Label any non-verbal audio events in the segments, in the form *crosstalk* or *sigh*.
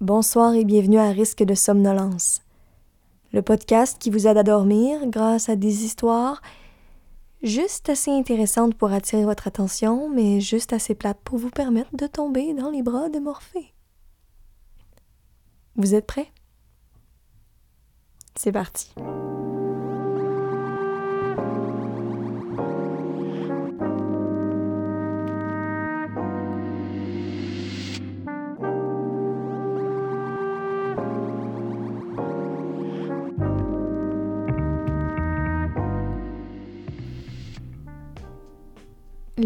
Bonsoir et bienvenue à Risque de somnolence, le podcast qui vous aide à dormir grâce à des histoires juste assez intéressantes pour attirer votre attention, mais juste assez plates pour vous permettre de tomber dans les bras de Morphée. Vous êtes prêts? C'est parti.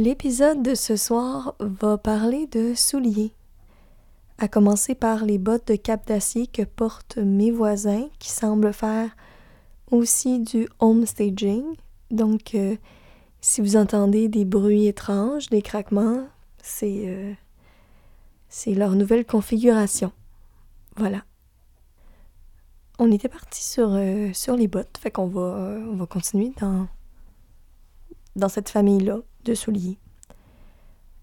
L'épisode de ce soir va parler de souliers. À commencer par les bottes de cap d'acier que portent mes voisins qui semblent faire aussi du home staging. Donc, euh, si vous entendez des bruits étranges, des craquements, c'est euh, leur nouvelle configuration. Voilà. On était parti sur, euh, sur les bottes, fait qu'on va, on va continuer dans, dans cette famille-là de souliers.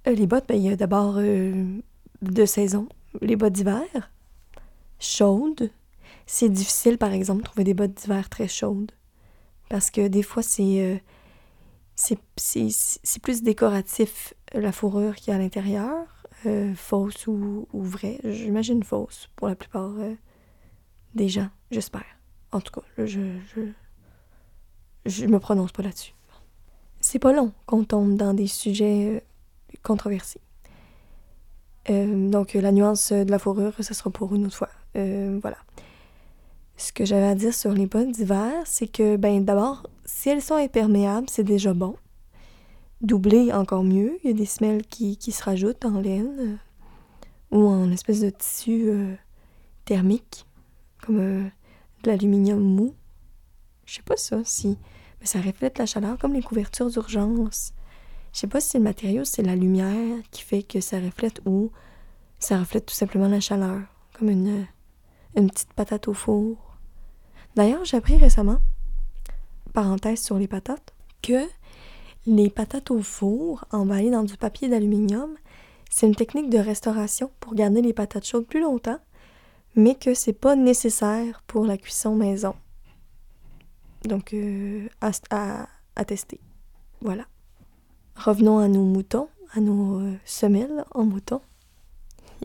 Euh, les bottes, ben, il y a d'abord euh, deux saisons. Les bottes d'hiver, chaudes. C'est difficile, par exemple, de trouver des bottes d'hiver très chaudes. Parce que des fois, c'est, euh, plus décoratif la fourrure qu'il y a à l'intérieur, fausse ou, ou vraie. J'imagine fausse pour la plupart des gens, j'espère. En tout cas, je, je, je me prononce pas là-dessus. C'est pas long qu'on tombe dans des sujets euh, controversés. Euh, donc, la nuance de la fourrure, ça sera pour une autre fois. Euh, voilà. Ce que j'avais à dire sur les bottes d'hiver, c'est que, ben, d'abord, si elles sont imperméables, c'est déjà bon. Doublé, encore mieux. Il y a des semelles qui, qui se rajoutent en laine ou en espèce de tissu thermique, comme de l'aluminium mou. Je sais pas ça, si mais ça reflète la chaleur comme les couvertures d'urgence. Je sais pas si le matériau, c'est la lumière qui fait que ça reflète ou ça reflète tout simplement la chaleur, comme une, une petite patate au four. D'ailleurs, j'ai appris récemment, parenthèse sur les patates, que les patates au four emballées dans du papier d'aluminium, c'est une technique de restauration pour garder les patates chaudes plus longtemps, mais que c'est pas nécessaire pour la cuisson maison. Donc, euh, à, tester. Voilà. Revenons à nos moutons, à nos euh, semelles en mouton.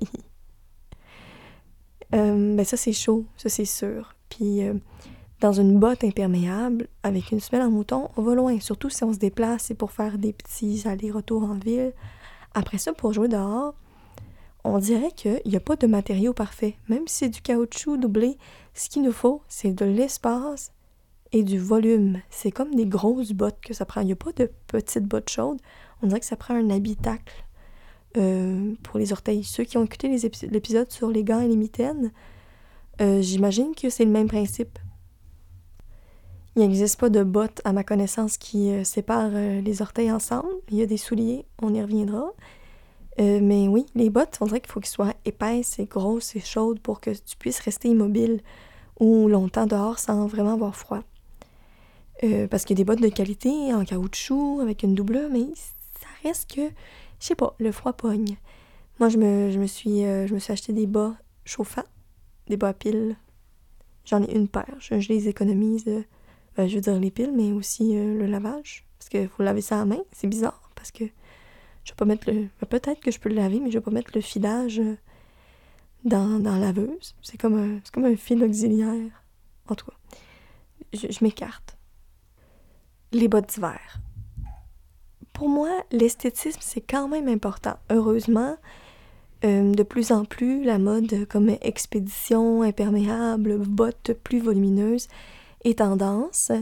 *laughs* euh, ben ça, c'est chaud, ça, c'est sûr. Puis, dans une botte imperméable, avec une semelle en mouton, on va loin. Surtout si on se déplace, c'est pour faire des petits allers-retours en ville. Après ça, pour jouer dehors, on dirait qu'il n'y a pas de matériau parfait. Même si c'est du caoutchouc doublé, ce qu'il nous faut, c'est de l'espace et du volume. C'est comme des grosses bottes que ça prend. Il n'y a pas de petites bottes chaudes. On dirait que ça prend un habitacle euh, pour les orteils. Ceux qui ont écouté l'épisode sur les gants et les mitaines, euh, j'imagine que c'est le même principe. Il n'existe pas de bottes, à ma connaissance, qui euh, séparent les orteils ensemble. Il y a des souliers, on y reviendra. mais oui, les bottes, on dirait qu'il faut qu'elles soient épaisses et grosses et chaudes pour que tu puisses rester immobile ou longtemps dehors sans vraiment avoir froid. Euh, parce qu'il y a des bottes de qualité en caoutchouc avec une double, mais ça reste que, je sais pas, le froid pogne. Moi, je me, je me, suis, euh, je me suis acheté des bas chauffants, des bas à piles. J'en ai une paire. Je, les économise, euh, ben, je veux dire les piles, mais aussi le lavage. Parce qu'il faut laver ça à main. C'est bizarre parce que je vais pas mettre le. Ben, peut-être que je peux le laver, mais je vais pas mettre le filage dans, dans la laveuse. C'est comme, un, comme un fil auxiliaire. En tout cas, je m'écarte les bottes d'hiver. Pour moi, l'esthétisme, c'est quand même important. Heureusement, euh, de plus en plus, la mode comme expédition, imperméable, bottes plus volumineuses est tendance.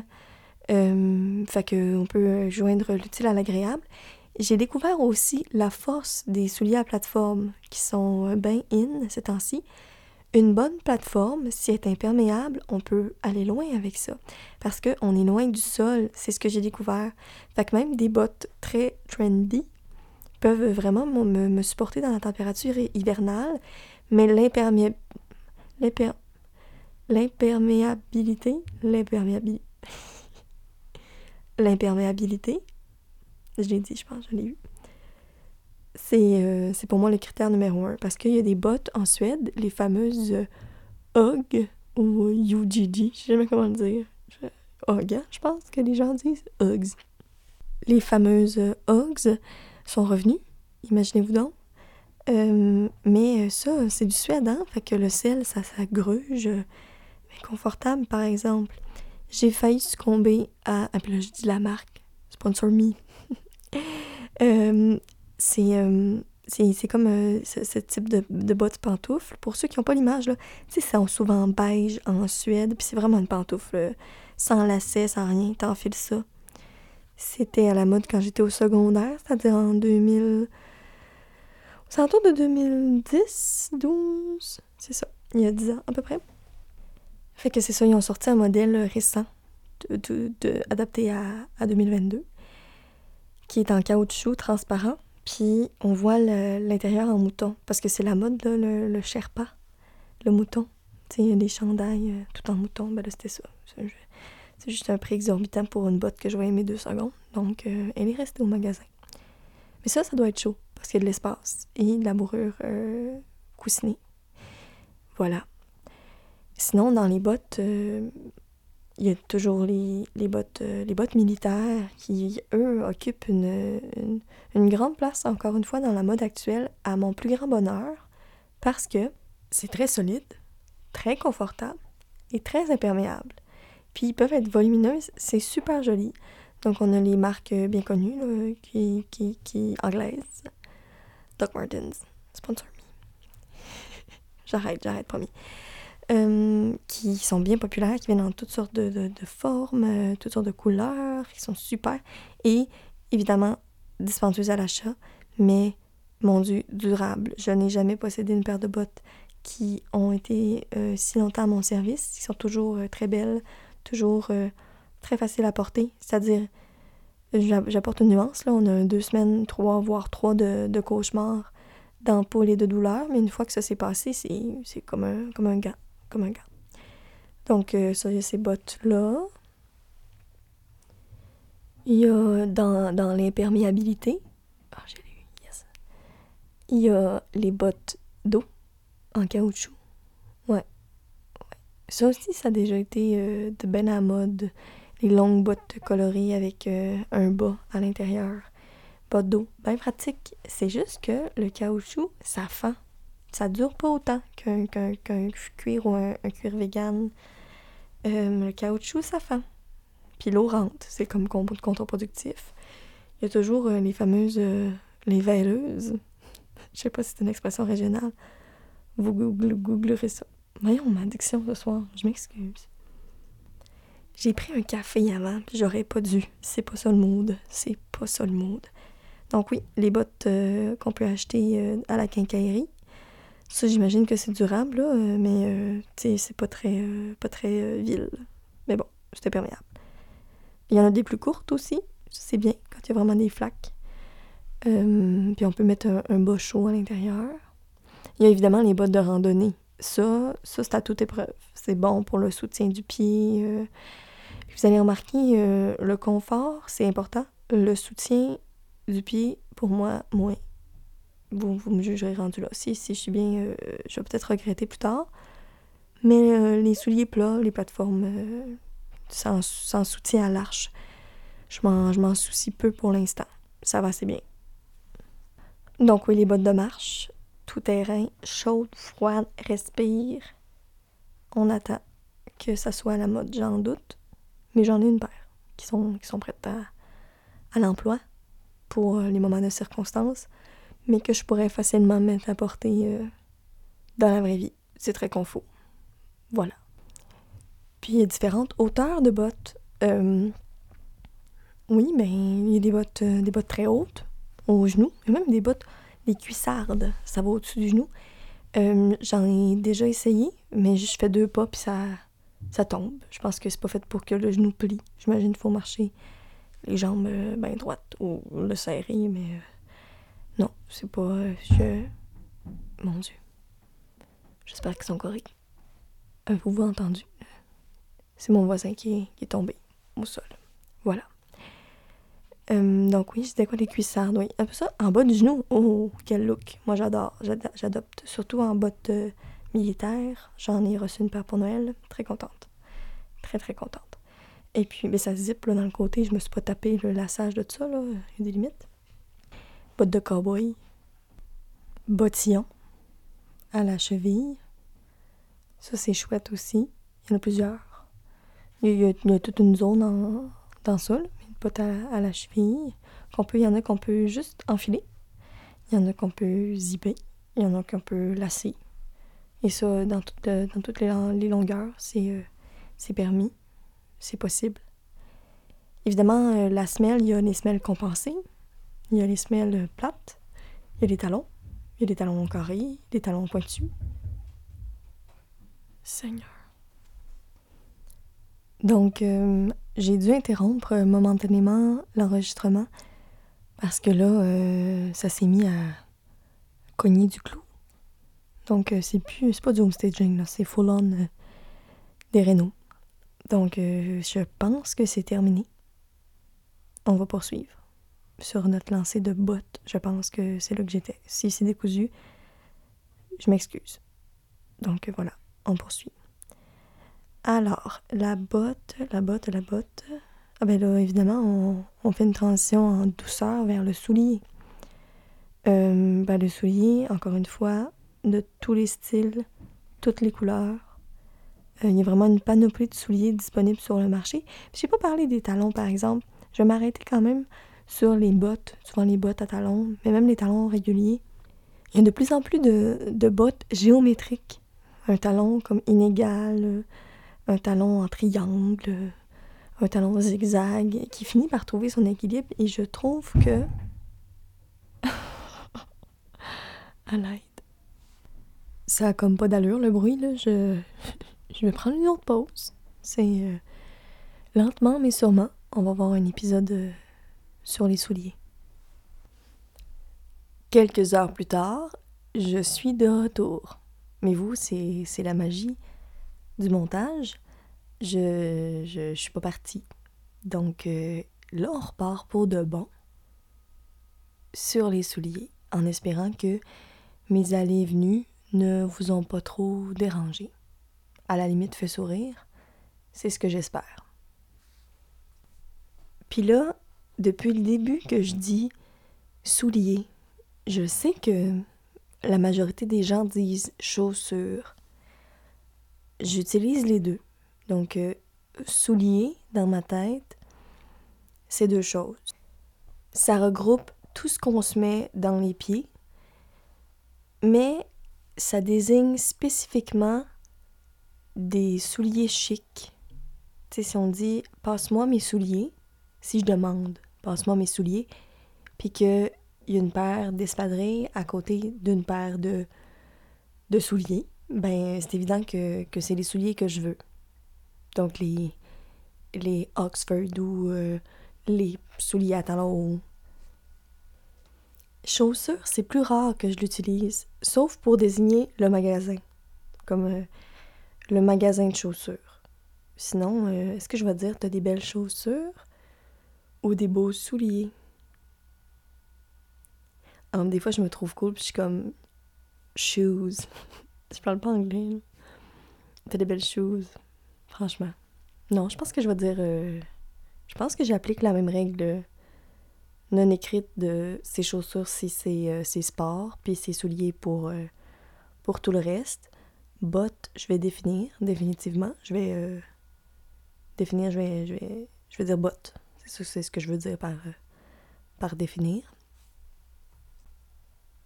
Euh, fait qu'on peut joindre l'utile à l'agréable. J'ai découvert aussi la force des souliers à plateforme qui sont bien in ces temps-ci. Une bonne plateforme, si elle est imperméable, on peut aller loin avec ça. Parce qu'on est loin du sol, c'est ce que j'ai découvert. Fait que même des bottes très trendy peuvent vraiment me, supporter dans la température hivernale, mais l'imperméabilité, l'imperméabilité, l'imperméabilité, *laughs* l'imperméabilité, je l'ai dit, je pense, je l'ai eu. C'est c'est pour moi le critère numéro un. Parce qu'il y a des bottes en Suède, les fameuses UGG ou UGG, je sais jamais comment le dire. UGG, je pense que les gens disent Uggs. Les fameuses Uggs sont revenues, imaginez-vous donc. mais ça, c'est du Suède, hein? Fait que le sel, ça, ça gruge. Mais confortable, par exemple. J'ai failli succomber à. Ah, puis là, je dis la marque. Sponsor me. *laughs* Euh, euh, c'est. c'est comme euh, ce, type de, de bottes pantoufles. Pour ceux qui n'ont pas l'image, là, tu sais, souvent beige en Suède, puis c'est vraiment une pantoufle sans lacets, sans rien, t'enfiles ça. C'était à la mode quand j'étais au secondaire, c'est-à-dire en 2000... C'est autour de 2010, 12, c'est ça, il y a 10 ans à peu près. Fait que c'est ça, ils ont sorti un modèle récent, de, adapté à, à 2022 qui est en caoutchouc transparent. Puis on voit l'intérieur en mouton, parce que c'est la mode, le, Sherpa, le mouton. Il y a des chandails euh, tout en mouton. Ben c'était ça. C'est juste un prix exorbitant pour une botte que je vais aimer deux secondes. Donc, euh, elle est restée au magasin. Mais ça, ça doit être chaud, parce qu'il y a de l'espace et de la bourrure euh, coussinée. Voilà. Sinon, dans les bottes, il y a toujours les, les bottes, euh, les bottes militaires qui, eux, occupent une, une, grande place, encore une fois, dans la mode actuelle, à mon plus grand bonheur, parce que c'est très solide, très confortable et très imperméable. Puis ils peuvent être volumineuses, c'est super joli. Donc on a les marques bien connues, qui, qui, qui anglaises. Doc Martens, sponsor me. *laughs* j'arrête, j'arrête, promis. Euh, qui sont bien populaires, qui viennent en toutes sortes de, formes, euh, toutes sortes de couleurs, qui sont super. Et évidemment, dispendieuses à l'achat, mais mon Dieu, durables. Je n'ai jamais possédé une paire de bottes qui ont été euh, si longtemps à mon service, qui sont toujours très belles, toujours très faciles à porter. C'est-à-dire, j'apporte une nuance, là, on a deux semaines, trois, voire trois de, cauchemars d'ampoules et de douleurs, mais une fois que ça s'est passé, c'est comme un, comme un gant Donc, euh, ça, il y a ces bottes-là. Il y a dans, dans l'imperméabilité. Ah, yes. Il y a les bottes d'eau en caoutchouc. Ouais. ouais. Ça aussi, ça a déjà été euh, de ben à mode. Les longues bottes colorées avec euh, un bas à l'intérieur. Bottes d'eau. Bien pratique. C'est juste que le caoutchouc, ça fend ça dure pas autant qu'un cuir ou un, cuir vegan. Euh, le caoutchouc, ça fend. Puis l'eau rentre. C'est comme contre-productif. Il y a toujours euh, les fameuses... Euh, les veilleuses. *laughs* Je sais pas si c'est une expression régionale. Vous googlerez ça. Voyons ma diction ce soir. Je m'excuse. J'ai pris un café avant, puis j'aurais pas dû. C'est pas ça le mood. C'est pas ça le mood. Donc oui, les bottes qu'on peut acheter à la quincaillerie, ça, j'imagine que c'est durable, euh, mais euh, c'est pas très, euh, pas très vil. Mais bon, c'était perméable. Il y en a des plus courtes aussi. C'est bien quand il y a vraiment des flaques. puis on peut mettre un, bas chaud à l'intérieur. Il y a évidemment les bottes de randonnée. Ça, ça c'est à toute épreuve. C'est bon pour le soutien du pied. vous allez remarquer, le confort, c'est important. Le soutien du pied, pour moi, moins vous, vous me jugerez rendu là. Si, si je suis bien, euh, je vais peut-être regretter plus tard. Mais euh, les souliers plats, les plateformes euh, sans, sans, soutien à l'arche, je m'en soucie peu pour l'instant. Ça va assez bien. Donc oui, les bottes de marche, tout terrain, chaude, froide, respire. On attend que ça soit à la mode, j'en doute. Mais j'en ai une paire qui sont, qui sont prêtes à, à l'emploi pour les moments de circonstance mais que je pourrais facilement mettre à porter euh, dans la vraie vie. C'est très confort. Voilà. Puis il y a différentes hauteurs de bottes. Euh, oui, mais il y a des bottes, euh, des bottes très hautes, aux genoux, et même des bottes, des cuissardes, ça va au-dessus du genou. J'en ai déjà essayé, mais je fais deux pas puis ça, ça tombe. Je pense que c'est pas fait pour que le genou plie. J'imagine qu'il faut marcher les jambes bien droites ou le serrer, mais non, c'est pas. Euh. Mon Dieu. J'espère qu'ils sont corrects. Avez-vous entendu? C'est mon voisin qui est, tombé au sol. Voilà. Euh, donc oui, c'était quoi les cuissardes, oui. Un peu ça, en bas du genou. Oh, quel look. Moi, j'adore. J'adopte. Surtout en bottes euh, militaires. J'en ai reçu une paire pour Noël. Très contente. Très, très contente. Et puis, mais ça zip là, dans le côté. Je me suis pas tapé le lassage de tout ça, là. Il y a des limites. Bottes de cowboy. Bottillon. À la cheville. Ça, c'est chouette aussi. Il y en a plusieurs. Il y a, toute une zone dans ça, à, la cheville. Qu'on peut, il y en a qu'on peut juste enfiler. Il y en a qu'on peut zipper. Il y en a qu'on peut lasser. Et ça, dans, euh, toutes les, longueurs, c'est euh, c'est permis. C'est possible. Évidemment, euh, la semelle, il y a les semelles compensées. Il y a les semelles plates. Il y a les talons. Il y a des talons carrés, des talons pointus. Seigneur. Donc, j'ai dû interrompre momentanément l'enregistrement parce que là, euh, ça s'est mis à cogner du clou. Donc, euh, c'est plus, c'est pas du homestaging, là, c'est full on euh, des rénaux. Donc, je pense que c'est terminé. On va poursuivre sur notre lancée de bottes. Je pense que c'est là que j'étais. Si c'est décousu, je m'excuse. Donc, voilà, on poursuit. Alors, la botte, la botte, la botte. Ah ben là, évidemment, on, fait une transition en douceur vers le soulier. Euh, ben le soulier, encore une fois, de tous les styles, toutes les couleurs. Euh, il y a vraiment une panoplie de souliers disponibles sur le marché. Je n'ai pas parlé des talons, par exemple. Je vais m'arrêter quand même sur les bottes, souvent les bottes à talons, mais même les talons réguliers. Il y a de plus en plus de, de bottes géométriques. Un talon comme inégal, un talon en triangle, un talon zigzag, qui finit par trouver son équilibre et je trouve que... *laughs* à l'aide. Ça a comme pas d'allure le bruit, là. Je, je vais prendre une autre pause. C'est euh, lentement mais sûrement, on va voir un épisode euh, sur les souliers. Quelques heures plus tard, je suis de retour. Mais vous, c'est la magie du montage, je, je, suis pas partie. Donc euh, là, on repart pour de bon sur les souliers, en espérant que mes allées et venues ne vous ont pas trop dérangé. À la limite, fait sourire. C'est ce que j'espère. Puis là, depuis le début que je dis souliers, je sais que la majorité des gens disent chaussures. J'utilise les deux. Donc, euh, souliers dans ma tête, c'est deux choses. Ça regroupe tout ce qu'on se met dans les pieds, mais ça désigne spécifiquement des souliers chics. Tu sais, si on dit passe-moi mes souliers, si je demande passe-moi mes souliers, puis qu'il y a une paire d'espadrilles à côté d'une paire de, de souliers, ben c'est évident que, c'est les souliers que je veux. Donc les, les Oxford ou euh, les souliers à talons Chaussures, c'est plus rare que je l'utilise, sauf pour désigner le magasin, comme euh, le magasin de chaussures. Sinon, euh, est-ce que je vais dire t'as des belles chaussures? Ou des beaux souliers? Alors, des fois, je me trouve cool, puis je suis comme shoes. *laughs* Je parle pas anglais. T'as des belles choses. Franchement. Non, je pense que je vais dire. Euh, je pense que j'applique la même règle non écrite de ces chaussures si c'est euh, sport, puis ses souliers pour, euh, pour tout le reste. Bottes, je vais définir, définitivement. Je vais définir, je vais, je vais, je vais dire bottes. C'est ce que je veux dire par, par définir.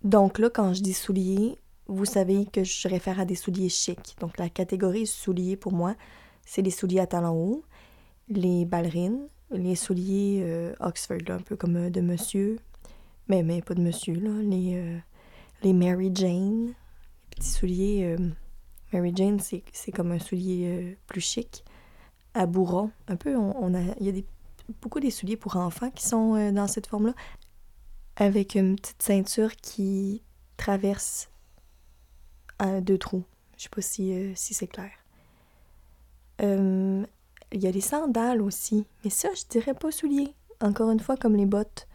Donc là, quand je dis souliers, vous savez que je réfère à des souliers chics. Donc la catégorie souliers pour moi, c'est les souliers à talons hauts, les ballerines, les souliers euh, Oxford, un peu comme euh, de monsieur, mais, mais pas de monsieur, là, les, euh, les Mary Jane, les petits souliers. Mary Jane, c'est comme un soulier plus chic, à bourron. Un peu, on, a, il y a des, beaucoup des souliers pour enfants qui sont dans cette forme-là, avec une petite ceinture qui traverse deux trous. Je sais pas si, euh, si c'est clair. Euh, il y a les sandales aussi, mais ça, je dirais pas souliers. encore une fois, comme les bottes,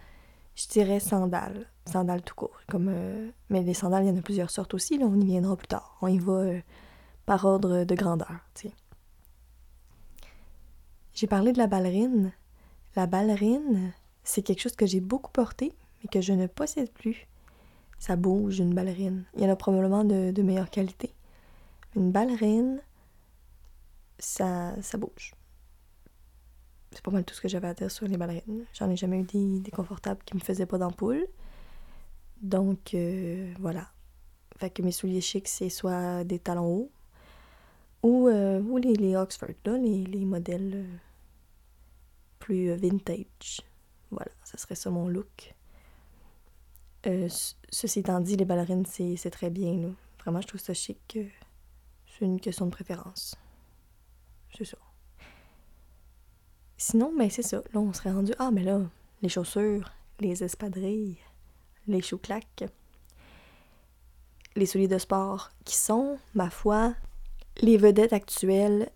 je dirais sandales. Sandales tout court. Comme, euh, mais les sandales, il y en a plusieurs sortes aussi. Là, on y viendra plus tard. On y va euh, par ordre de grandeur. J'ai parlé de la ballerine. La ballerine, c'est quelque chose que j'ai beaucoup porté, mais que je ne possède plus. Ça bouge, une ballerine. Il y en a probablement de, meilleure qualité. Une ballerine, ça, ça bouge. C'est pas mal tout ce que j'avais à dire sur les ballerines. J'en ai jamais eu des, confortables qui me faisaient pas d'ampoule. Donc, euh, voilà. Fait que mes souliers chics, c'est soit des talons hauts ou, euh, ou les, Oxford, là, les, les modèles euh, plus vintage. Voilà, ça serait ça mon look. ceci étant dit, les ballerines, c'est très bien. Vraiment, je trouve ça chic. c'est une question de préférence. C'est ça. Sinon, ben c'est ça. Là, on serait rendu. Ah, mais là, les chaussures, les espadrilles, les chouclaques, les souliers de sport, qui sont, ma foi, les vedettes actuelles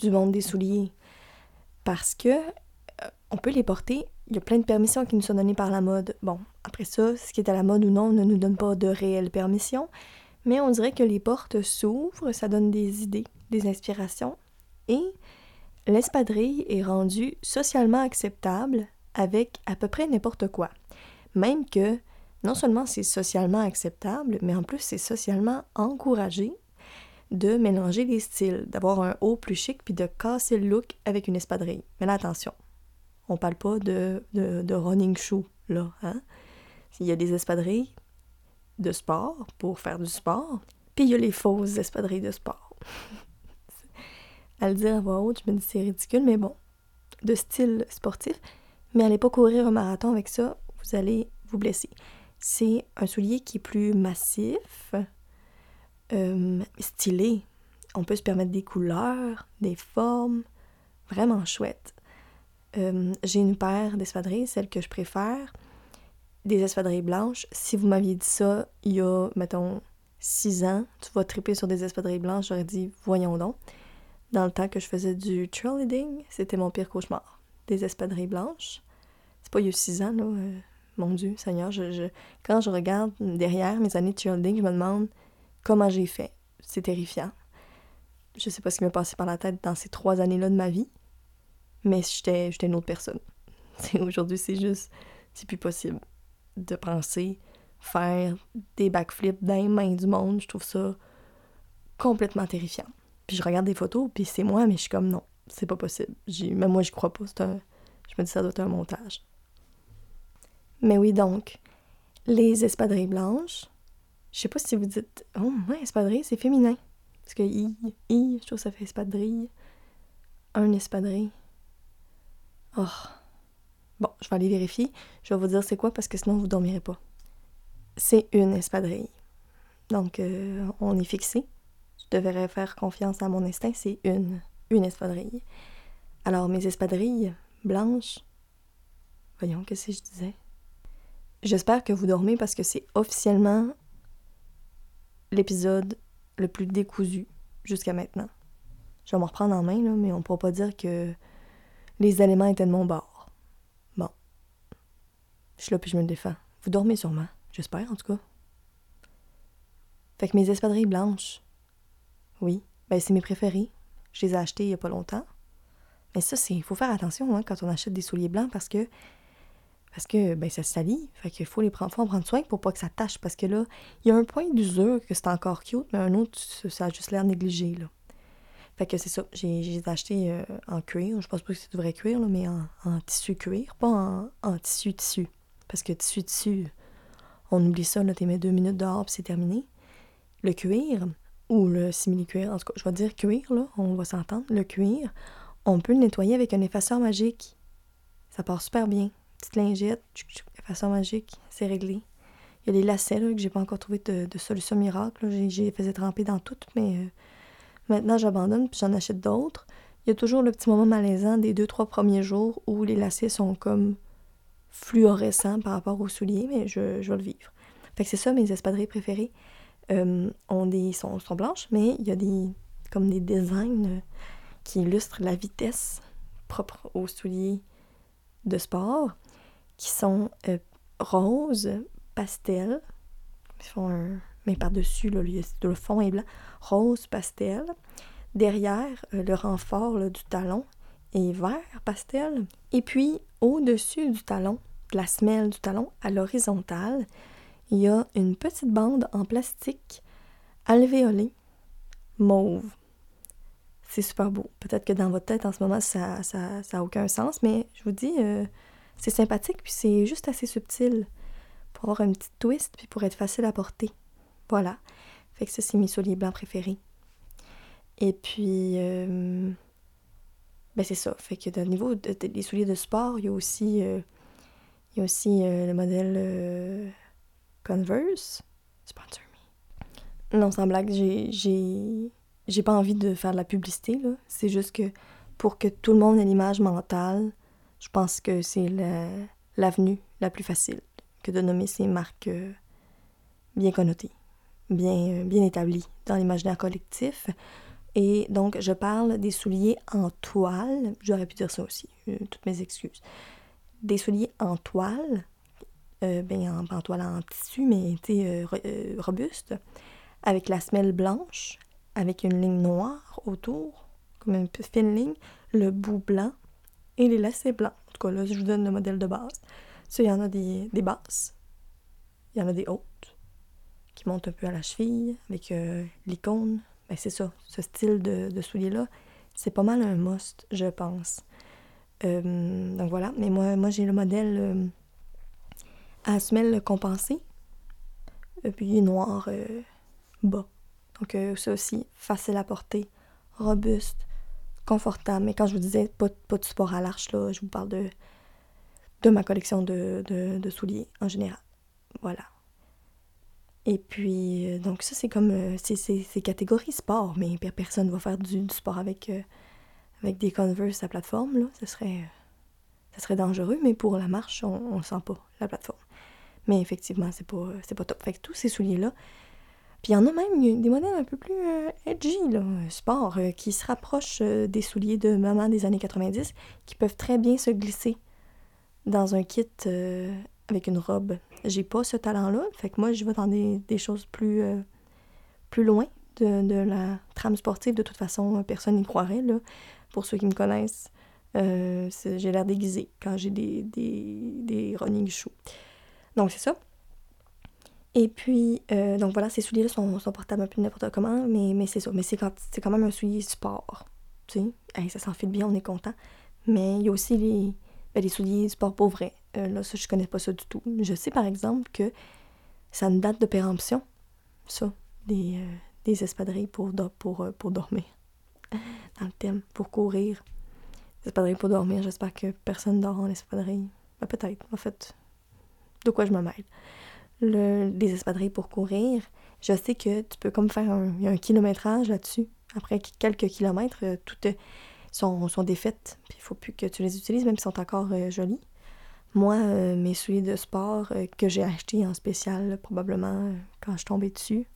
du monde des souliers. Parce que euh, on peut les porter. Il y a plein de permissions qui nous sont données par la mode. Bon, après ça, ce qui est à la mode ou non ne nous donne pas de réelles permissions. Mais on dirait que les portes s'ouvrent, ça donne des idées, des inspirations. Et l'espadrille est rendue socialement acceptable avec à peu près n'importe quoi. Même que non seulement c'est socialement acceptable, mais en plus c'est socialement encouragé de mélanger les styles, d'avoir un haut plus chic puis de casser le look avec une espadrille. Mais là, attention, on parle pas de, de, running shoe, là. Hein? Il y a des espadrilles de sport pour faire du sport, puis il y a les fausses espadrilles de sport. à le dire à voix haute, je me dis c'est ridicule, mais bon, de style sportif. Mais allez pas courir un marathon avec ça, vous allez vous blesser. C'est un soulier qui est plus massif, euh, stylé. On peut se permettre des couleurs, des formes, vraiment chouette. Euh, j'ai une paire d'espadrilles, celle que je préfère, des espadrilles blanches. Si vous m'aviez dit ça il y a, mettons, six ans, tu vas triper sur des espadrilles blanches, j'aurais dit, voyons donc dans le temps que je faisais du cheerleading, c'était mon pire cauchemar. Des espadrilles blanches. C'est pas il y a six ans, là. Euh, mon Dieu, Seigneur, quand je regarde derrière mes années de cheerleading, je me demande comment j'ai fait? C'est terrifiant. Je sais pas ce qui m'est passé par la tête dans ces trois années-là de ma vie, mais j'étais une autre personne. *laughs* Aujourd'hui, c'est juste, c'est plus possible de penser faire des backflips dans les mains du monde. Je trouve ça complètement terrifiant. Puis je regarde des photos, puis c'est moi, mais je suis comme non, c'est pas possible. Même moi, je crois pas. Je me dis ça doit être un montage. Mais oui, donc, les espadrilles blanches, je sais pas si vous dites Oh, ouais, espadrille, c'est féminin. Parce que I, I, je trouve ça fait espadrille. Un espadrille. Oh. Bon, je vais aller vérifier. Je vais vous dire c'est quoi parce que sinon vous dormirez pas. C'est une espadrille. Donc, euh, on est fixé je devrais faire confiance à mon instinct, c'est une, une espadrille. Alors mes espadrilles blanches, voyons, qu'est-ce que je disais? J'espère que vous dormez parce que c'est officiellement l'épisode le plus décousu jusqu'à maintenant. Je vais me reprendre en main, là, mais on ne pourra pas dire que les éléments étaient de mon bord. Bon. Je suis là puis je me défends. Vous dormez sûrement. J'espère, en tout cas. Fait que mes espadrilles blanches, oui, ben c'est mes préférés. Je les ai achetés il n'y a pas longtemps. Mais ça, c'est. Il faut faire attention hein, quand on achète des souliers blancs parce que. Parce que ben, ça salit. Fait qu'il faut faut en prendre soin pour pas que ça tâche. Parce que là, il y a un point d'usure que c'est encore cute, mais un autre, ça a juste l'air négligé. Là. Fait que c'est ça. J'ai, acheté euh, en cuir. Je pense pas que c'est du vrai cuir, là, mais en, tissu cuir, pas en, en tissu tissu. Parce que tissu tissu, on oublie ça, là, tu mets deux minutes dehors puis c'est terminé. Le cuir, ou le simili-cuir, en tout cas, je vais dire cuir, là, on va s'entendre, le cuir, on peut le nettoyer avec un effaceur magique. Ça part super bien. Petite lingette, effaceur magique, c'est réglé. Il y a les lacets là, que j'ai pas encore trouvé de, solution miracle. J'ai faisais tremper dans toutes, mais euh, maintenant j'abandonne puis j'en achète d'autres. Il y a toujours le petit moment malaisant des deux, trois premiers jours où les lacets sont comme fluorescents par rapport aux souliers, mais je, je vais le vivre. Fait que c'est ça mes espadrilles préférées. Euh, sont, blanches, mais il y a des, comme des designs euh, qui illustrent la vitesse propre aux souliers de sport qui sont euh, roses, pastel. Ils font un... Mais par-dessus, le fond est blanc. Rose, pastel. Derrière, euh, le renfort du talon est vert, pastel. Et puis, au-dessus du talon, de la semelle du talon, à l'horizontale, il y a une petite bande en plastique alvéolée mauve. C'est super beau. Peut-être que dans votre tête, en ce moment, ça n'a ça, aucun sens, mais je vous dis, euh, c'est sympathique, puis c'est juste assez subtil pour avoir un petit twist, puis pour être facile à porter. Voilà. Fait que ça, c'est mes souliers blancs préférés. Et puis, euh, ben c'est ça. Fait que au niveau des souliers de sport, il y a aussi, euh, aussi le modèle Converse. Sponsor me. Non, sans blague, j'ai pas envie de faire de la publicité. C'est juste que pour que tout le monde ait l'image mentale, je pense que c'est l'avenue la, plus facile que de nommer ces marques euh, bien connotées, bien, euh, bien établies dans l'imaginaire collectif. Et donc, je parle des souliers en toile. J'aurais pu dire ça aussi, euh, toutes mes excuses. Des souliers en toile, ben, en, toile en tissu, mais robuste, avec la semelle blanche, avec une ligne noire autour, comme une fine ligne, le bout blanc et les lacets blancs. En tout cas, là, je vous donne le modèle de base. Ça, il y en a des, des basses, il y en a des hautes, qui montent un peu à la cheville, avec euh, l'icône. Ben, c'est ça, ce style de, soulier-là, c'est pas mal un must, je pense. Euh, donc voilà, mais moi, j'ai le modèle euh, à semelle compensée, puis noir bas. Donc ça aussi, facile à porter, robuste, confortable. Mais quand je vous disais pas, pas de support à l'arche, là, je vous parle de, de ma collection de, de, souliers en général. Voilà. Et puis, euh, donc ça, c'est comme... Euh, c'est catégorie sport, mais personne ne va faire du, sport avec, avec des Converse à plateforme, là. Ce serait, ça serait dangereux, mais pour la marche, on ne sent pas la plateforme. Mais effectivement, c'est pas, pas top. Fait que tous ces souliers-là, puis il y en a même des modèles un peu plus euh, edgy, là, sport, euh, qui se rapprochent euh, des souliers de maman des années 90, qui peuvent très bien se glisser dans un kit avec une robe. J'ai pas ce talent-là, fait que moi, je vais dans des, choses plus, plus loin de, la trame sportive. De toute façon, personne n'y croirait, là. Pour ceux qui me connaissent, j'ai l'air déguisé quand j'ai des, des, des running shoes. Donc, c'est ça. Et puis, euh, donc voilà, ces souliers-là sont, sont, portables un peu n'importe comment, mais, mais c'est ça. Mais c'est quand, quand même un soulier sport. Tu sais, ça s'enfile bien, on est content. Mais il y a aussi les, ben, les souliers sport pour vrai. Euh, là, ça, je connais pas ça du tout. Je sais par exemple que ça a une date de péremption, ça, des, euh, des espadrilles pour, pour, pour dormir. *laughs* Dans le thème, pour courir. Des espadrilles pour dormir, j'espère que personne dort en espadrille. Ben, peut-être, en fait. De quoi je me mêle le, les espadrilles pour courir, je sais que tu peux comme faire un, un kilométrage là-dessus. Après quelques kilomètres, euh, toutes sont, sont défaites. Puis il faut plus que tu les utilises, même si sont encore euh, jolies. Moi, euh, mes souliers de sport que j'ai achetés en spécial, probablement quand je tombais dessus,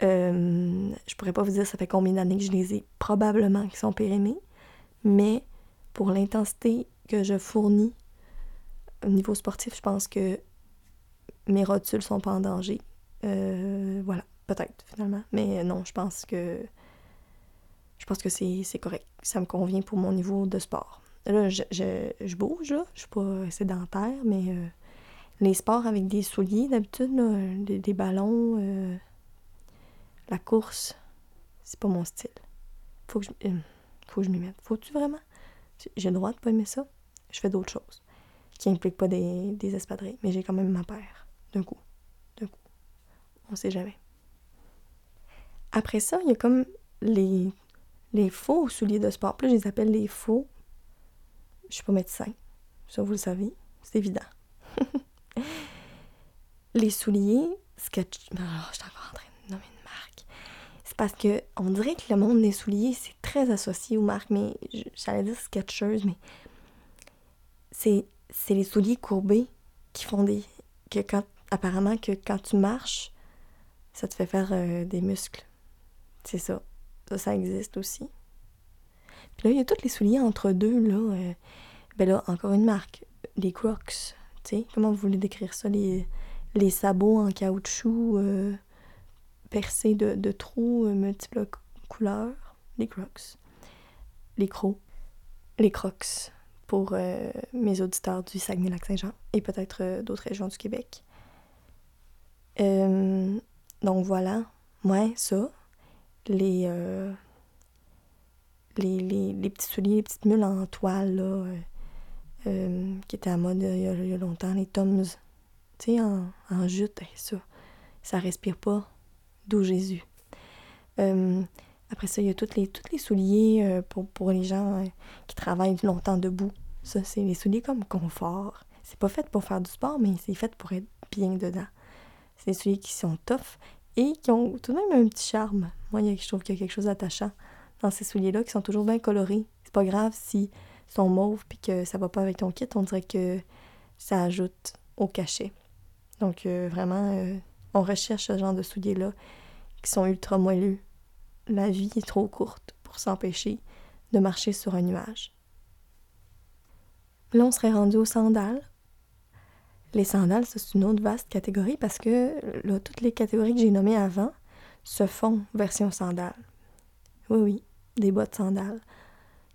je pourrais pas vous dire ça fait combien d'années que je les ai. Probablement qu'ils sont périmés. Mais pour l'intensité que je fournis au niveau sportif, je pense que mes rotules sont pas en danger. Euh, voilà, peut-être finalement. Mais non, je pense que je pense que c'est correct. Ça me convient pour mon niveau de sport. Là, je, je, bouge, là. Je suis pas sédentaire, mais euh, les sports avec des souliers, d'habitude, des, des, ballons, euh, la course, c'est pas mon style. Faut que je, faut que je m'y mette. Faut-tu vraiment? J'ai le droit de pas aimer ça? Je fais d'autres choses qui impliquent pas des, des espadrilles, mais j'ai quand même ma paire d'un coup. D'un coup. On sait jamais. Après ça, il y a comme les, faux souliers de sport. Plus je les appelle les faux. Je suis pas médecin. Ça, vous le savez. C'est évident. *laughs* les souliers sketch. Je suis encore en train de nommer une marque. C'est parce que on dirait que le monde des souliers, c'est très associé aux marques, mais j'allais dire sketcheuse, mais c'est, les souliers courbés qui font des. Apparemment que quand tu marches, ça te fait faire euh, des muscles. C'est ça. Ça, ça existe aussi. Puis là, il y a tous les souliers entre deux, là. Euh, Ben là, encore une marque, les Crocs. Tu sais, comment vous voulez décrire ça? Les, les sabots en caoutchouc euh, percés de, de trous multiples couleurs. Les Crocs. Les crocs. Les Crocs pour mes auditeurs du Saguenay-Lac-Saint-Jean et peut-être d'autres régions du Québec. Donc voilà, ouais, ça. Les, les, les, les, petits souliers, les petites mules en toile, là, euh, qui étaient à mode il y, a, longtemps, les Toms, tu sais, en, en, jute, ça, ça respire pas, d'où Jésus. Euh, après ça, il y a tous les, toutes les souliers euh, pour, pour les gens qui travaillent longtemps debout. Ça, c'est les souliers comme confort. C'est pas fait pour faire du sport, mais c'est fait pour être bien dedans. C'est souliers qui sont tough et qui ont tout de même un petit charme. Moi, je trouve qu'il y a quelque chose d'attachant dans ces souliers-là qui sont toujours bien colorés. C'est pas grave si sont mauves puis que ça va pas avec ton kit, on dirait que ça ajoute au cachet. Donc euh, vraiment, euh, on recherche ce genre de souliers-là qui sont ultra moelleux. La vie est trop courte pour s'empêcher de marcher sur un nuage. Là, on serait rendu aux sandales. Les sandales, c'est une autre vaste catégorie parce que toutes les catégories que j'ai nommées avant se font version sandales. Oui, oui, des bottes sandales.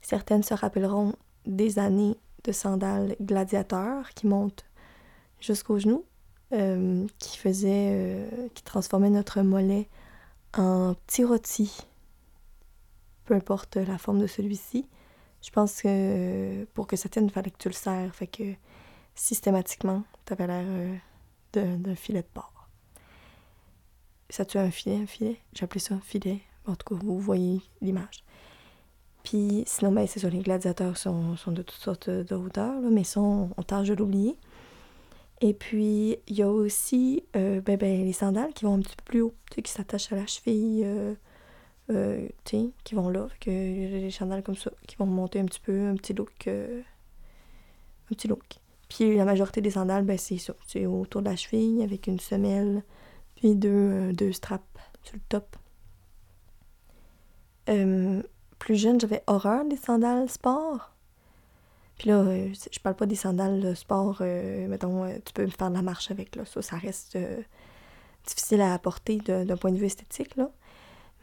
Certaines se rappelleront des années de sandales gladiateurs qui montent jusqu'aux genoux, euh, qui faisaient, euh, qui transformaient notre mollet en petit rôti, peu importe la forme de celui-ci. Je pense que pour que ça tienne, il fallait que tu le serres, fait que systématiquement, t'avais l'air euh, d'un filet de porc. Ça tue un filet, un filet? J'appelais ça un filet. En tout cas, vous voyez l'image. Puis sinon, ben, c'est sûr, les gladiateurs sont, sont, de toutes sortes de hauteurs, mais ça, on, tâche de l'oublier. Et puis, il y a aussi euh, ben, ben, les sandales qui vont un petit peu plus haut, qui s'attachent à la cheville, euh, euh, qui vont là. que les sandales comme ça, qui vont monter un petit peu, un petit look. un petit look. Puis la majorité des sandales, ben, c'est ça. C'est autour de la cheville avec une semelle, puis deux, deux straps sur le top plus jeune, j'avais horreur des sandales sport. Puis là, euh, je parle pas des sandales sport, euh, mettons, euh, tu peux faire de la marche avec, là. Ça, reste difficile à apporter d'un point de vue esthétique.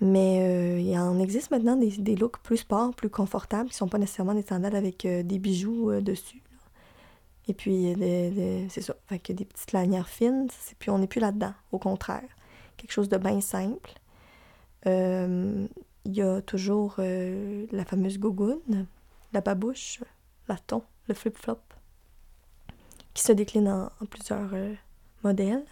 Mais il en existe maintenant des, looks plus sport, plus confortables, qui sont pas nécessairement des sandales avec des bijoux dessus. Et puis, c'est ça. Fait que des petites lanières fines, puis on n'est plus là-dedans. Au contraire. Quelque chose de bien simple. Il y a toujours euh, la fameuse gogoune, la babouche, l'aton, le flip-flop, qui se décline en, plusieurs euh, modèles.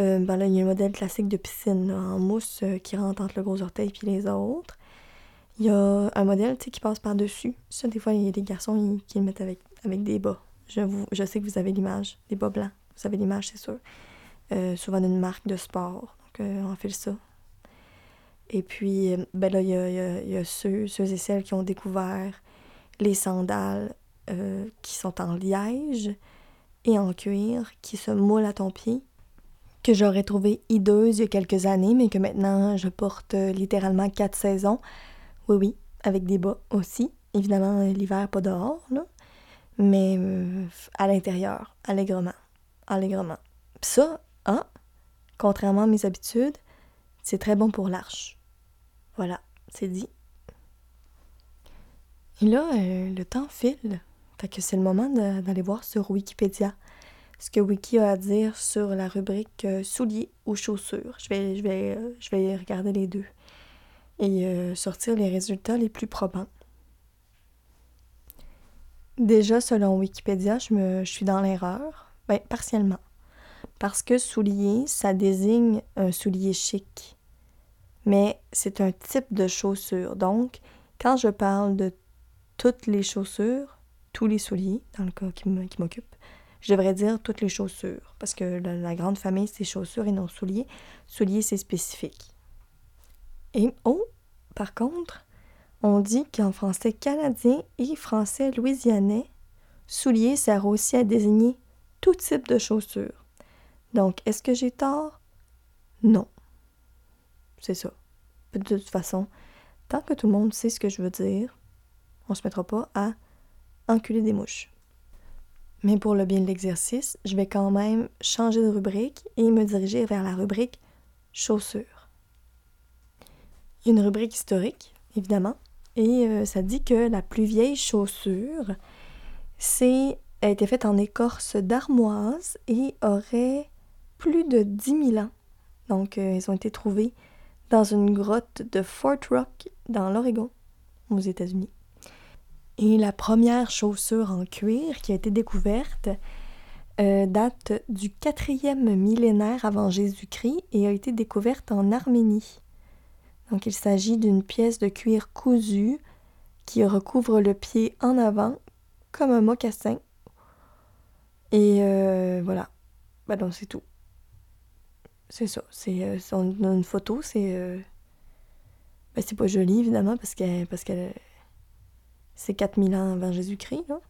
Euh, ben là, il y a un modèle classique de piscine en mousse qui rentre entre le gros orteil et les autres. Il y a un modèle qui passe par-dessus. Ça, des fois, il y a des garçons qui le mettent avec, avec des bas. Je, sais que vous avez l'image, des bas blancs. Vous avez l'image, c'est sûr. souvent d'une marque de sport. Donc, on fait ça. Et puis, euh, ben là, il y a, ceux, et celles qui ont découvert les sandales euh, qui sont en liège et en cuir, qui se moulent à ton pied, que j'aurais trouvé hideuse il y a quelques années, mais que maintenant je porte euh, littéralement quatre saisons. Oui, oui, avec des bas aussi. Évidemment, l'hiver, pas dehors, là. Mais à l'intérieur, allègrement. Allègrement. ça, hein, contrairement à mes habitudes, c'est très bon pour l'arche. Voilà, c'est dit. Et là, euh, le temps file. Fait que c'est le moment d'aller voir sur Wikipédia ce que Wiki a à dire sur la rubrique euh, souliers ou chaussures. Je vais, je, euh, je vais regarder les deux et sortir les résultats les plus probants. Déjà, selon Wikipédia, je, me, suis dans l'erreur. Ben, partiellement. Parce que soulier, ça désigne un soulier chic mais c'est un type de chaussure. Donc, quand je parle de toutes les chaussures, tous les souliers, dans le cas qui m'occupe, je devrais dire toutes les chaussures, parce que la, grande famille, c'est chaussures et non souliers. Souliers, c'est spécifique. Et, oh, par contre, on dit qu'en français canadien et français louisianais, soulier sert aussi à désigner tout type de chaussures. Donc, est-ce que j'ai tort? Non. C'est ça. De toute façon, tant que tout le monde sait ce que je veux dire, on se mettra pas à enculer des mouches. Mais pour le bien de l'exercice, je vais quand même changer de rubrique et me diriger vers la rubrique chaussures. Une rubrique historique, évidemment, et euh, ça dit que la plus vieille chaussure, c'est a été faite en écorce d'armoise et aurait plus de 10 000 ans. Donc, euh, ils ont été trouvés dans une grotte de Fort Rock, dans l'Oregon, aux États-Unis. Et la première chaussure en cuir qui a été découverte euh, date du quatrième millénaire avant Jésus-Christ et a été découverte en Arménie. Donc il s'agit d'une pièce de cuir cousu qui recouvre le pied en avant comme un mocassin. Et euh, voilà. Bah donc c'est tout. C'est ça. C'est euh, une photo, c'est ben, c'est pas joli évidemment parce que parce c'est 4000 ans avant Jésus-Christ, là.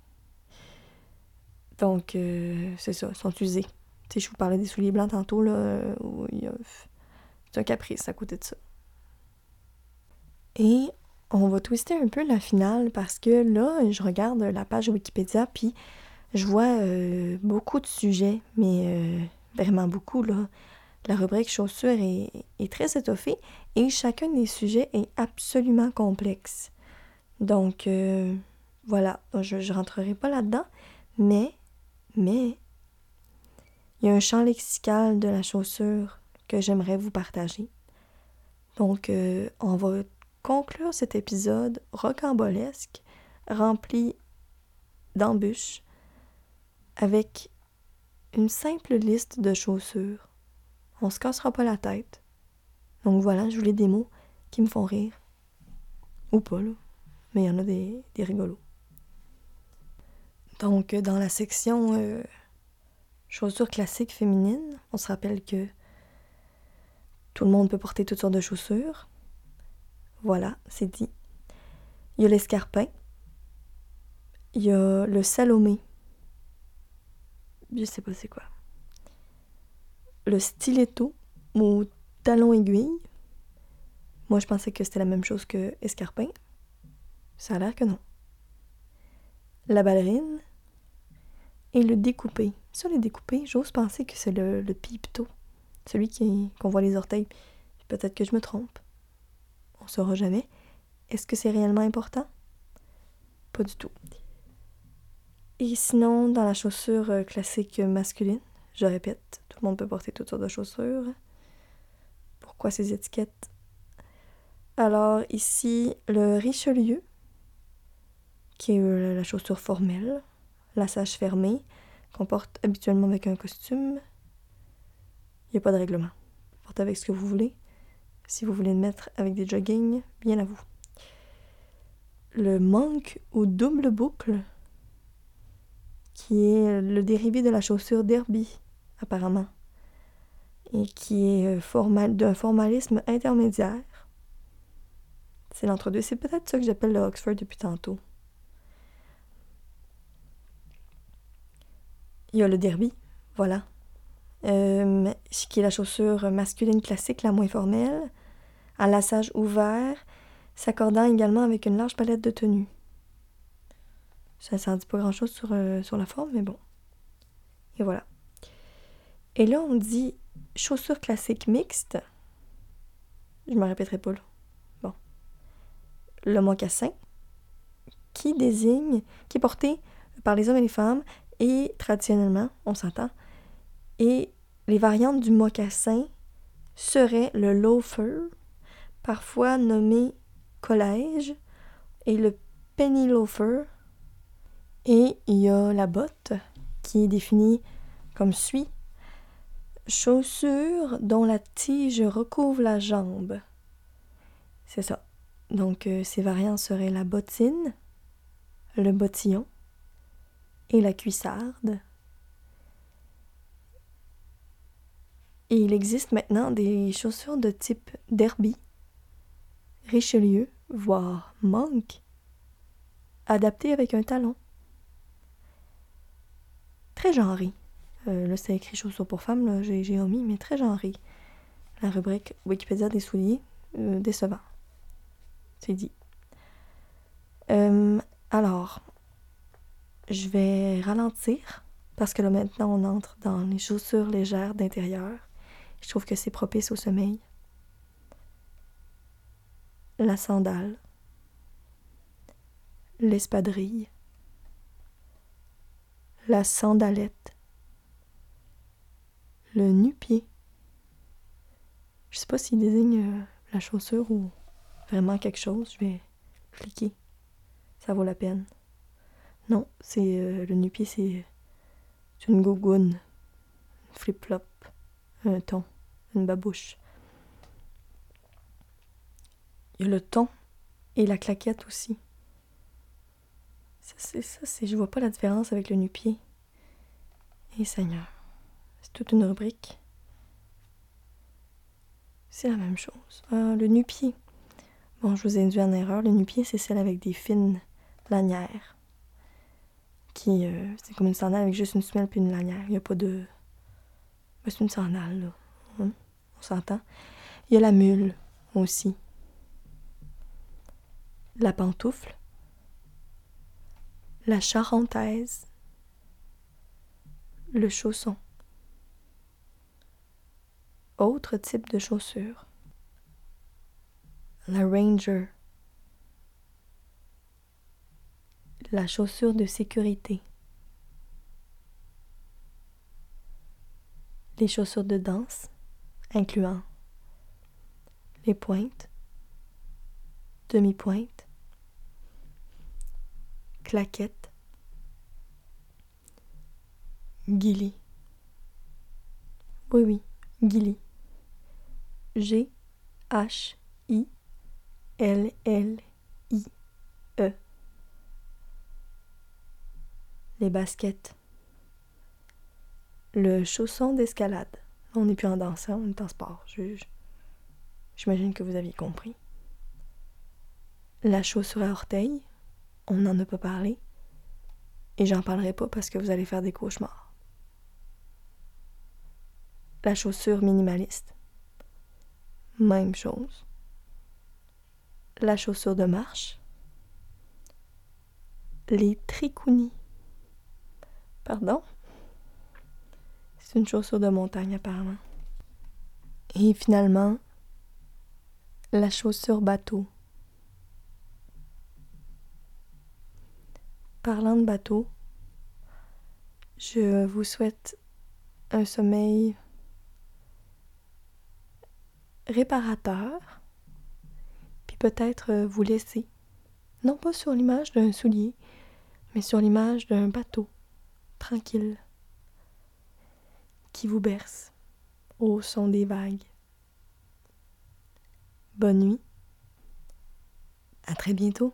Donc, euh, c'est ça, ils sont usés. Tu sais, je vous parlais des souliers blancs tantôt, là, a... C'est un caprice à côté de ça. Et on va twister un peu la finale parce que là, je regarde la page Wikipédia, puis je vois euh, beaucoup de sujets, mais euh, vraiment beaucoup, là. La rubrique chaussures est, très étoffée et chacun des sujets est absolument complexe. Donc, euh, voilà, je rentrerai pas là-dedans, mais, mais, il y a un champ lexical de la chaussure que j'aimerais vous partager. Donc, on va conclure cet épisode rocambolesque, rempli d'embûches, avec une simple liste de chaussures. On se cassera pas la tête. Donc voilà, je voulais des mots qui me font rire. Ou pas, là mais il y en a des, rigolos. Donc, dans la section euh, chaussures classiques féminines, on se rappelle que tout le monde peut porter toutes sortes de chaussures. Voilà, c'est dit. Il y a l'escarpin. Il y a le salomé. Je sais pas c'est quoi. Le stiletto ou talon aiguille. Moi, je pensais que c'était la même chose que escarpin. Ça a l'air que non. La ballerine et le découpé. Sur les découpés, j'ose penser que c'est le, le pipetot, celui qu'on voit les orteils. Peut-être que je me trompe. On saura jamais. Est-ce que c'est réellement important? Pas du tout. Et sinon, dans la chaussure euh, classique masculine, je répète, tout le monde peut porter toutes sortes de chaussures. Pourquoi ces étiquettes? Alors ici, le Richelieu, qui est euh, la chaussure formelle, lassage fermé, qu'on porte habituellement avec un costume. Il n'y a pas de règlement. Portez avec ce que vous voulez. Si vous voulez le mettre avec des joggings, bien à vous. Le monk ou double boucle, qui est le dérivé de la chaussure derby, apparemment, et qui est euh, formal, d'un formalisme intermédiaire. C'est l'entre-deux. C'est peut-être ça que j'appelle le Oxford depuis tantôt. Il y a le derby, voilà. Euh, qui est la chaussure masculine classique, la moins formelle, à lassage ouvert, s'accordant également avec une large palette de tenues. Ça ne dit pas grand-chose sur, euh, sur la forme, mais bon. Et voilà. Et là, on dit chaussure classique mixte. Je me répéterai pas là. Bon. Le mocassin, qui désigne, qui est porté par les hommes et les femmes et traditionnellement, on s'entend, et les variantes du mocassin seraient le loafer, parfois nommé collège, et le penny loafer. Et il y a la botte, qui est définie comme suit. Chaussure dont la tige recouvre la jambe. C'est ça. Donc, euh, ces variantes seraient la bottine, le bottillon, et la cuissarde. Et il existe maintenant des chaussures de type derby, Richelieu, voire Monk, adaptées avec un talon. Très genré. Euh, là, c'est écrit chaussures pour femmes, j'ai, omis, mais très genré. La rubrique Wikipédia des souliers, euh, décevant. C'est dit. Euh, alors, Je vais ralentir parce que là maintenant on entre dans les chaussures légères d'intérieur. Je trouve que c'est propice au sommeil. La sandale. L'espadrille. La sandalette. Le nu-pied. Je sais pas s'il désigne euh, la chaussure ou vraiment quelque chose. Je vais cliquer. Ça vaut la peine. Non, c'est euh, le nu-pied, c'est une gougoune, une flip-flop, un ton, une babouche. Il y a le ton et la claquette aussi. Ça, c'est ça, c'est. Je vois pas la différence avec le nu-pied. Et Seigneur. C'est toute une rubrique. C'est la même chose. Ah, le nu-pied. Bon, je vous ai induit en erreur. Le nu-pied, c'est celle avec des fines lanières. Qui. Euh, c'est comme une sandale avec juste une semelle puis une lanière. Il n'y a pas de. Ben, c'est une sandale, là. Hein? On s'entend. Il y a la mule aussi. La pantoufle. La charentaise. Le chausson. Autre type de chaussure. La ranger. La chaussure de sécurité. Les chaussures de danse, incluant les pointes, demi-pointes, claquettes, guilly. Oui, oui, guilly. G H I L L I E. Les baskets. Le chausson d'escalade. On n'est plus en danse, on est en sport. J'imagine que vous aviez compris. La chaussure à orteils, on n'en a pas parlé. Et j'en parlerai pas parce que vous allez faire des cauchemars. La chaussure minimaliste. Même chose. La chaussure de marche. Les tricounis. Pardon? C'est une chaussure de montagne apparemment. Et finalement, la chaussure bateau. Parlant de bateau, je vous souhaite un sommeil réparateur, puis peut-être vous laisser, non pas sur l'image d'un soulier, mais sur l'image d'un bateau, tranquille, qui vous berce au son des vagues. Bonne nuit. À très bientôt.